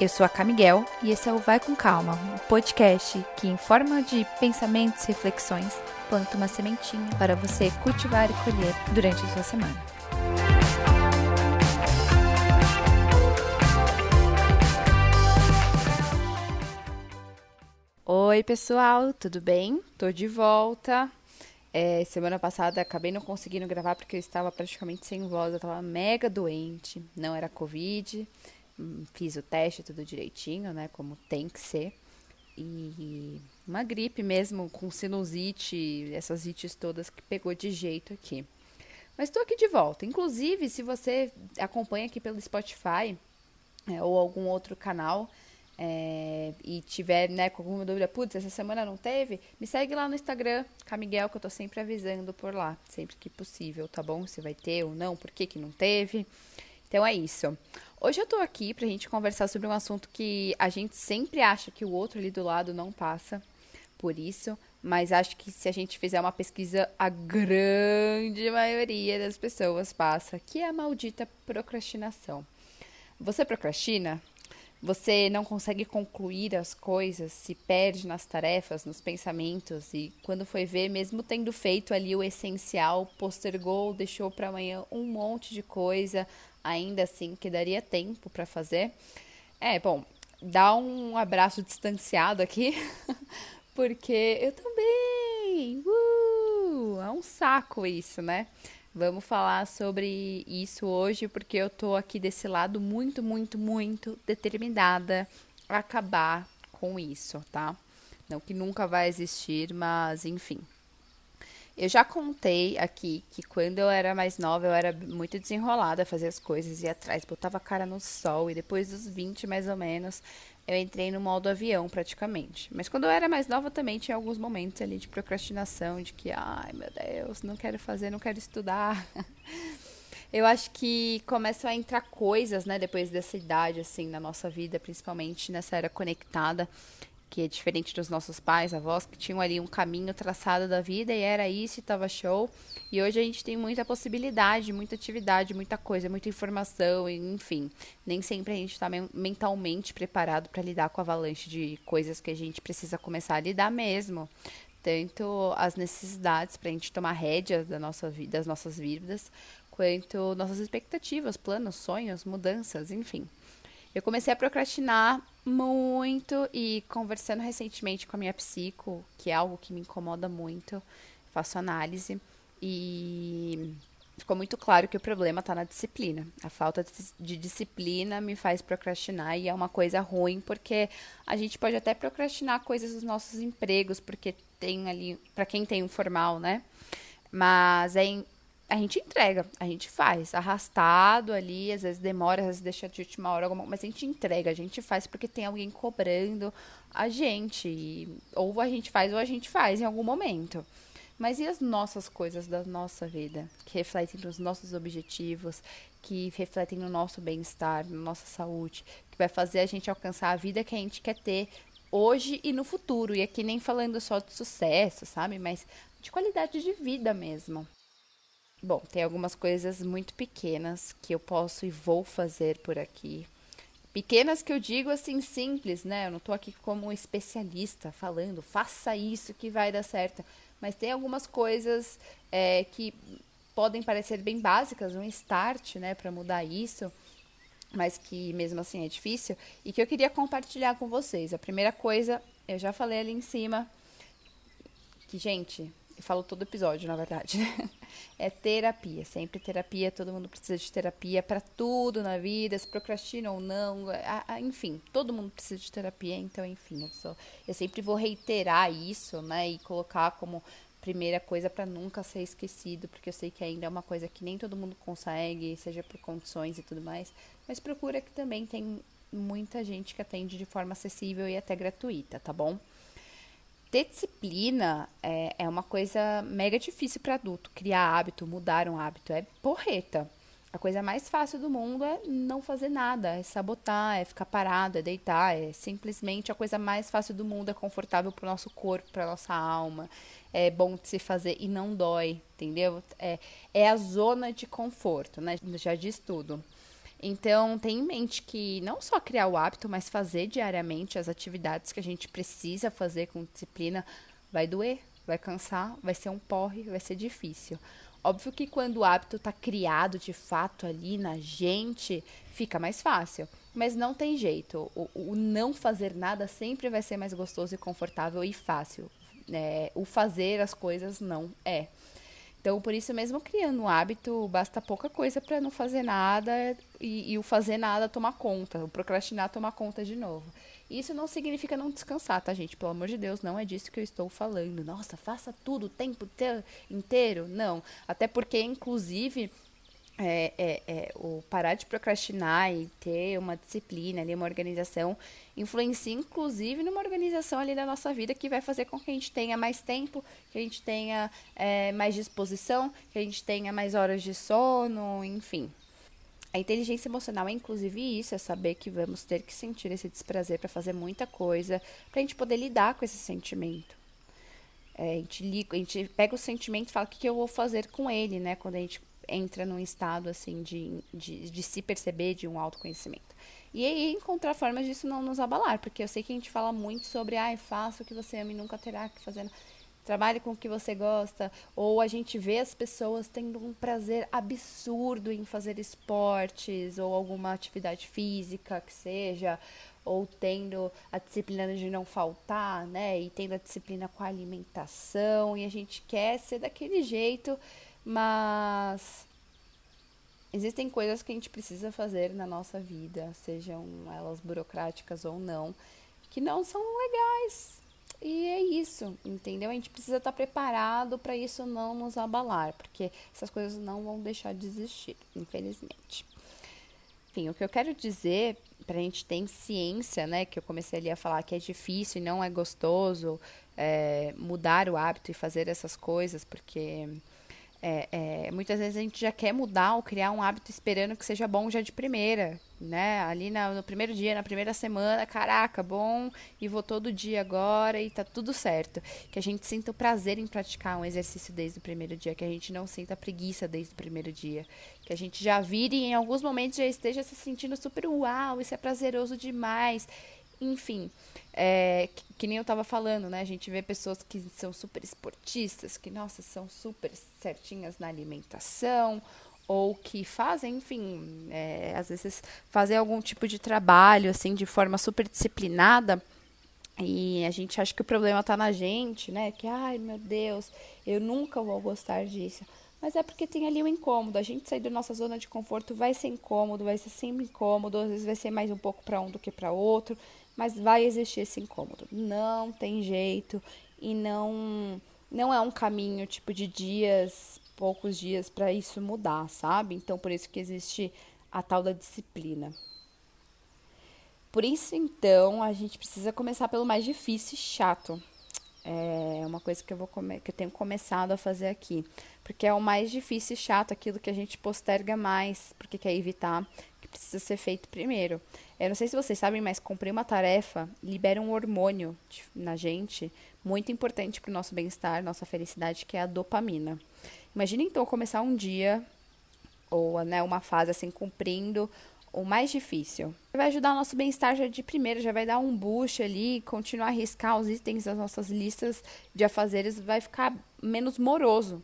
Eu sou a Camiguel e esse é o Vai com Calma, um podcast que, em forma de pensamentos e reflexões, planta uma sementinha para você cultivar e colher durante a sua semana. Oi, pessoal, tudo bem? Tô de volta. É, semana passada acabei não conseguindo gravar porque eu estava praticamente sem voz, eu estava mega doente, não era Covid fiz o teste tudo direitinho, né? Como tem que ser. E uma gripe mesmo, com sinusite, essas ites todas que pegou de jeito aqui. Mas estou aqui de volta. Inclusive, se você acompanha aqui pelo Spotify é, ou algum outro canal é, e tiver né, com alguma dúvida, putz, essa semana não teve, me segue lá no Instagram, Camiguel, que eu tô sempre avisando por lá, sempre que possível, tá bom? Se vai ter ou não, por que, que não teve. Então é isso. Hoje eu tô aqui pra gente conversar sobre um assunto que a gente sempre acha que o outro ali do lado não passa por isso, mas acho que se a gente fizer uma pesquisa, a grande maioria das pessoas passa, que é a maldita procrastinação. Você procrastina? Você não consegue concluir as coisas, se perde nas tarefas, nos pensamentos e quando foi ver, mesmo tendo feito ali o essencial, postergou, deixou para amanhã um monte de coisa, ainda assim que daria tempo para fazer. É, bom, dá um abraço distanciado aqui, porque eu também. Uh, é um saco isso, né? Vamos falar sobre isso hoje, porque eu tô aqui desse lado muito, muito, muito determinada a acabar com isso, tá? Não que nunca vai existir, mas enfim. Eu já contei aqui que quando eu era mais nova, eu era muito desenrolada a fazer as coisas, ia atrás, botava a cara no sol, e depois dos 20 mais ou menos, eu entrei no modo avião praticamente. Mas quando eu era mais nova também tinha alguns momentos ali de procrastinação, de que, ai meu Deus, não quero fazer, não quero estudar. eu acho que começam a entrar coisas, né, depois dessa idade, assim, na nossa vida, principalmente nessa era conectada, que é diferente dos nossos pais, avós, que tinham ali um caminho traçado da vida e era isso e tava show. E hoje a gente tem muita possibilidade, muita atividade, muita coisa, muita informação, enfim. Nem sempre a gente está mentalmente preparado para lidar com a avalanche de coisas que a gente precisa começar a lidar mesmo. Tanto as necessidades para a gente tomar rédea da nossa vida, das nossas vidas, quanto nossas expectativas, planos, sonhos, mudanças, enfim. Eu comecei a procrastinar muito e conversando recentemente com a minha psico, que é algo que me incomoda muito, faço análise e ficou muito claro que o problema está na disciplina. A falta de disciplina me faz procrastinar e é uma coisa ruim porque a gente pode até procrastinar coisas dos nossos empregos, porque tem ali, para quem tem um formal, né? Mas é a gente entrega, a gente faz, arrastado ali, às vezes demora, às vezes deixa de última hora, mas a gente entrega, a gente faz porque tem alguém cobrando a gente, ou a gente faz ou a gente faz em algum momento. Mas e as nossas coisas da nossa vida, que refletem nos nossos objetivos, que refletem no nosso bem-estar, na nossa saúde, que vai fazer a gente alcançar a vida que a gente quer ter hoje e no futuro. E aqui nem falando só de sucesso, sabe? Mas de qualidade de vida mesmo. Bom, tem algumas coisas muito pequenas que eu posso e vou fazer por aqui. Pequenas que eu digo assim, simples, né? Eu não tô aqui como especialista falando, faça isso que vai dar certo. Mas tem algumas coisas é, que podem parecer bem básicas, um start, né, para mudar isso, mas que mesmo assim é difícil, e que eu queria compartilhar com vocês. A primeira coisa, eu já falei ali em cima, que, gente, eu falo todo episódio, na verdade? É terapia, sempre terapia, todo mundo precisa de terapia para tudo na vida, se procrastina ou não, enfim, todo mundo precisa de terapia, então, enfim, eu, eu sempre vou reiterar isso, né, e colocar como primeira coisa para nunca ser esquecido, porque eu sei que ainda é uma coisa que nem todo mundo consegue, seja por condições e tudo mais, mas procura que também tem muita gente que atende de forma acessível e até gratuita, tá bom? Ter disciplina é, é uma coisa mega difícil para adulto. Criar hábito, mudar um hábito é porreta. A coisa mais fácil do mundo é não fazer nada, é sabotar, é ficar parado, é deitar, é simplesmente a coisa mais fácil do mundo, é confortável para o nosso corpo, para nossa alma, é bom de se fazer e não dói, entendeu? É, é a zona de conforto, né? Já diz tudo. Então, tenha em mente que não só criar o hábito, mas fazer diariamente as atividades que a gente precisa fazer com disciplina vai doer, vai cansar, vai ser um porre, vai ser difícil. Óbvio que quando o hábito está criado de fato ali na gente, fica mais fácil. Mas não tem jeito. O, o, não fazer nada sempre vai ser mais gostoso e confortável e fácil. É, o fazer as coisas não é. Então, por isso mesmo, criando um hábito, basta pouca coisa para não fazer nada e, e, o fazer nada tomar conta, o procrastinar tomar conta de novo. Isso não significa não descansar, tá, gente? Pelo amor de Deus, não é disso que eu estou falando. Nossa, faça tudo o tempo inteiro. Não. Até porque, inclusive, é, é, é, o parar de procrastinar e ter uma disciplina ali, uma organização, influencia inclusive numa organização ali da nossa vida que vai fazer com que a gente tenha mais tempo, que a gente tenha é, mais disposição, que a gente tenha mais horas de sono, enfim. A inteligência emocional é inclusive isso, é saber que vamos ter que sentir esse desprazer para fazer muita coisa, para a gente poder lidar com esse sentimento. É, a, gente, a gente pega o sentimento e fala o que, que eu vou fazer com ele, né? Quando a gente entra num estado assim de, de, de se perceber, de um autoconhecimento. E aí encontrar formas disso não nos abalar, porque eu sei que a gente fala muito sobre, ai, faça o que você ama e nunca terá que fazer. Trabalhe com o que você gosta, ou a gente vê as pessoas tendo um prazer absurdo em fazer esportes ou alguma atividade física que seja, ou tendo a disciplina de não faltar, né? E tendo a disciplina com a alimentação, e a gente quer ser daquele jeito mas existem coisas que a gente precisa fazer na nossa vida, sejam elas burocráticas ou não, que não são legais. E é isso, entendeu? A gente precisa estar preparado para isso não nos abalar, porque essas coisas não vão deixar de existir, infelizmente. Enfim, o que eu quero dizer, para a gente ter ciência, né, que eu comecei ali a falar que é difícil e não é gostoso é, mudar o hábito e fazer essas coisas, porque é, é, muitas vezes a gente já quer mudar ou criar um hábito esperando que seja bom já de primeira, né? Ali na, no primeiro dia, na primeira semana, caraca, bom, e vou todo dia agora e tá tudo certo. Que a gente sinta o prazer em praticar um exercício desde o primeiro dia, que a gente não sinta preguiça desde o primeiro dia, que a gente já vire e em alguns momentos já esteja se sentindo super uau, isso é prazeroso demais. Enfim, é, que, que, nem eu tava falando, né? A gente vê pessoas que são super esportistas, que, nossa, são super certinhas na alimentação, ou que fazem, enfim, é, às vezes fazem algum tipo de trabalho, assim, de forma super disciplinada. E a gente acha que o problema tá na gente, né? Que, ai, meu Deus, eu nunca vou gostar disso. Mas é porque tem ali o um incômodo. A gente sair da nossa zona de conforto vai ser incômodo, vai ser sempre incômodo, às vezes vai ser mais um pouco para um do que para outro mas vai existir esse incômodo. Não tem jeito e não não é um caminho tipo de dias, poucos dias para isso mudar, sabe? Então por isso que existe a tal da disciplina. Por isso então a gente precisa começar pelo mais difícil e chato. É uma coisa que eu vou que eu tenho começado a fazer aqui, porque é o mais difícil e chato, aquilo que a gente posterga mais, porque quer evitar, precisa ser feito primeiro. Eu não sei se vocês sabem, mas cumprir uma tarefa libera um hormônio na gente muito importante para o nosso bem-estar, nossa felicidade, que é a dopamina. Imagina então começar um dia ou né, uma fase assim cumprindo o mais difícil. Vai ajudar o nosso bem-estar já de primeira, já vai dar um boost ali, continuar a riscar os itens das nossas listas de afazeres, vai ficar menos moroso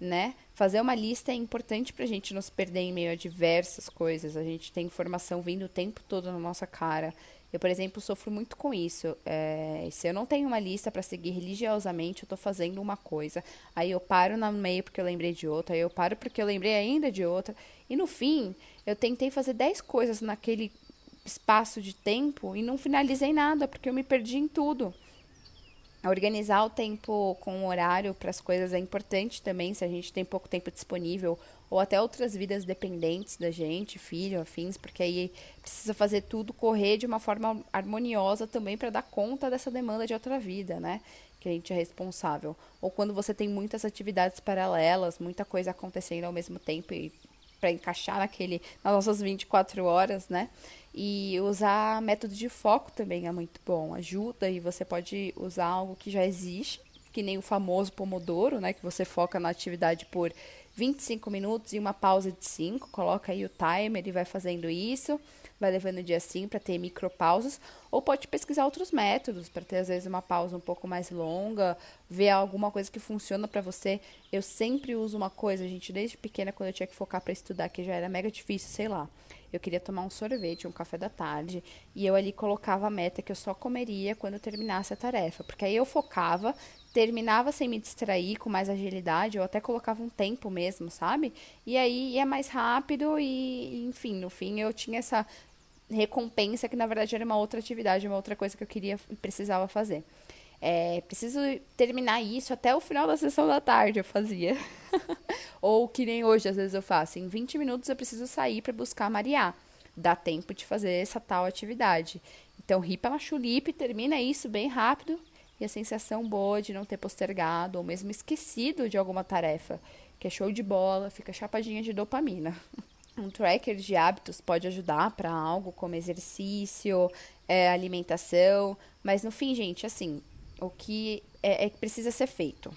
né? Fazer uma lista é importante para a gente não se perder em meio a diversas coisas. A gente tem informação vindo o tempo todo na nossa cara. Eu, por exemplo, sofro muito com isso. É, se eu não tenho uma lista para seguir religiosamente, eu estou fazendo uma coisa. Aí eu paro no meio porque eu lembrei de outra. Aí eu paro porque eu lembrei ainda de outra. E no fim, eu tentei fazer 10 coisas naquele espaço de tempo e não finalizei nada porque eu me perdi em tudo. Organizar o tempo com o horário para as coisas é importante também, se a gente tem pouco tempo disponível, ou até outras vidas dependentes da gente, filho, afins, porque aí precisa fazer tudo correr de uma forma harmoniosa também para dar conta dessa demanda de outra vida, né? Que a gente é responsável. Ou quando você tem muitas atividades paralelas, muita coisa acontecendo ao mesmo tempo e para encaixar naquele nas nossas 24 horas, né? E usar método de foco também é muito bom, ajuda e você pode usar algo que já existe que nem o famoso Pomodoro, né? Que você foca na atividade por 25 minutos e uma pausa de 5. Coloca aí o timer e vai fazendo isso. Vai levando o dia assim para ter micropausas. Ou pode pesquisar outros métodos para ter, às vezes, uma pausa um pouco mais longa, ver alguma coisa que funciona para você. Eu sempre uso uma coisa, gente, desde pequena, quando eu tinha que focar para estudar, que já era mega difícil, sei lá. Eu queria tomar um sorvete, um café da tarde, e eu ali colocava a meta que eu só comeria quando terminasse a tarefa, porque aí eu focava, terminava sem me distrair, com mais agilidade, ou até colocava um tempo mesmo, sabe? E aí ia mais rápido e, enfim, no fim eu tinha essa recompensa que na verdade era uma outra atividade, uma outra coisa que eu queria precisava fazer. É, preciso terminar isso até o final da sessão da tarde, eu fazia. Ou que nem hoje, às vezes eu faço. Em 20 minutos eu preciso sair para buscar a Maria. Dá tempo de fazer essa tal atividade. Então, ri pela chulipe, termina isso bem rápido e a sensação boa de não ter postergado ou mesmo esquecido de alguma tarefa, que é show de bola, fica chapadinha de dopamina. Um tracker de hábitos pode ajudar para algo como exercício, é, alimentação, mas no fim, gente, assim, o que é, é precisa ser feito.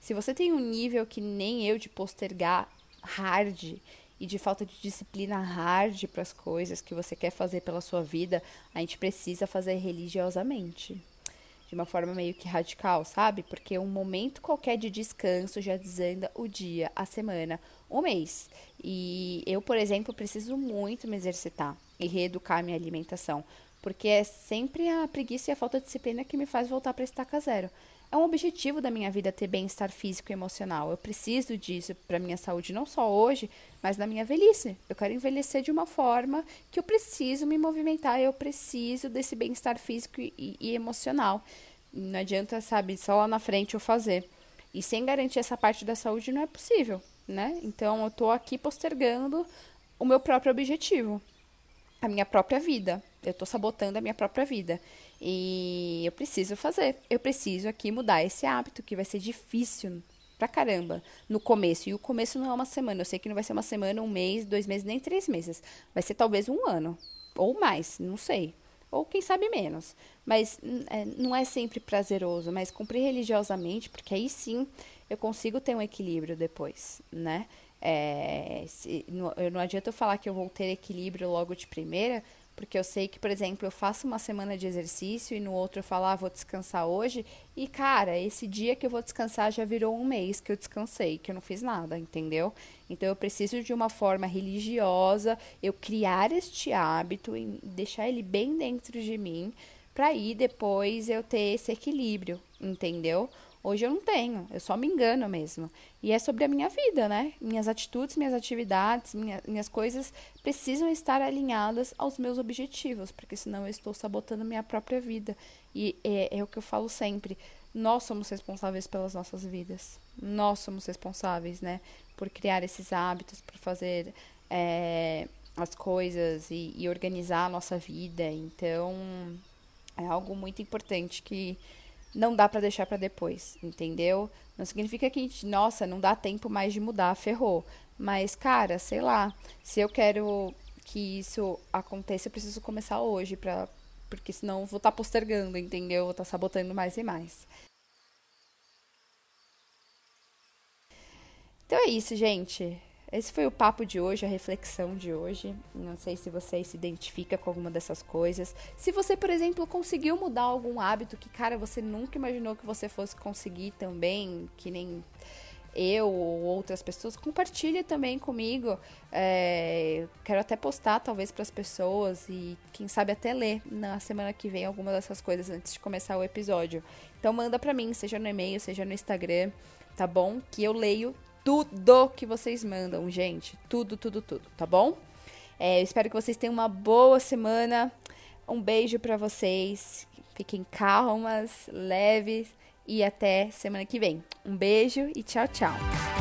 Se você tem um nível que nem eu de postergar hard e de falta de disciplina hard para as coisas que você quer fazer pela sua vida, a gente precisa fazer religiosamente de uma forma meio que radical, sabe? Porque um momento qualquer de descanso já desanda o dia, a semana, o mês. E eu, por exemplo, preciso muito me exercitar e reeducar minha alimentação, porque é sempre a preguiça e a falta de disciplina que me faz voltar para estaca zero. É um objetivo da minha vida ter bem-estar físico e emocional. Eu preciso disso para minha saúde, não só hoje, mas na minha velhice. Eu quero envelhecer de uma forma que eu preciso me movimentar, eu preciso desse bem-estar físico e, e emocional. Não adianta, sabe, só lá na frente eu fazer. E sem garantir essa parte da saúde não é possível, né? Então eu tô aqui postergando o meu próprio objetivo, a minha própria vida. Eu tô sabotando a minha própria vida. E eu preciso fazer. Eu preciso aqui mudar esse hábito que vai ser difícil pra caramba no começo. E o começo não é uma semana. Eu sei que não vai ser uma semana, um mês, dois meses, nem três meses. Vai ser talvez um ano. Ou mais, não sei. Ou quem sabe menos. Mas é, não é sempre prazeroso, mas cumprir religiosamente, porque aí sim eu consigo ter um equilíbrio depois, né? É, se, não, não adianta eu falar que eu vou ter equilíbrio logo de primeira, porque eu sei que, por exemplo, eu faço uma semana de exercício e no outro eu falo, ah, vou descansar hoje. E, cara, esse dia que eu vou descansar já virou um mês que eu descansei, que eu não fiz nada, entendeu? Então eu preciso de uma forma religiosa, eu criar este hábito e deixar ele bem dentro de mim, para aí depois eu ter esse equilíbrio, entendeu? Hoje eu não tenho, eu só me engano mesmo. E é sobre a minha vida, né? Minhas atitudes, minhas atividades, minha, minhas coisas precisam estar alinhadas aos meus objetivos, porque senão eu estou sabotando minha própria vida. E é, é o que eu falo sempre: nós somos responsáveis pelas nossas vidas. Nós somos responsáveis, né? Por criar esses hábitos, por fazer é, as coisas e, e organizar a nossa vida. Então, é algo muito importante que não dá para deixar para depois, entendeu? Não significa que, nossa, não dá tempo mais de mudar, ferrou. Mas, cara, sei lá, se eu quero que isso aconteça, eu preciso começar hoje, pra, porque senão vou estar tá postergando, entendeu? Vou estar tá sabotando mais e mais. Então é isso, gente. Esse foi o papo de hoje, a reflexão de hoje. Não sei se você se identifica com alguma dessas coisas. Se você, por exemplo, conseguiu mudar algum hábito que, cara, você nunca imaginou que você fosse conseguir também, que nem eu ou outras pessoas, compartilhe também comigo. É, quero até postar, talvez, para as pessoas e quem sabe até ler na semana que vem alguma dessas coisas antes de começar o episódio. Então manda para mim, seja no e-mail, seja no Instagram, tá bom? Que eu leio tudo que vocês mandam, gente. Tudo, tudo, tudo, tá bom? É, eu espero que vocês tenham uma boa semana. Um beijo para vocês. Fiquem calmas, leves e até semana que vem. Um beijo e tchau, tchau.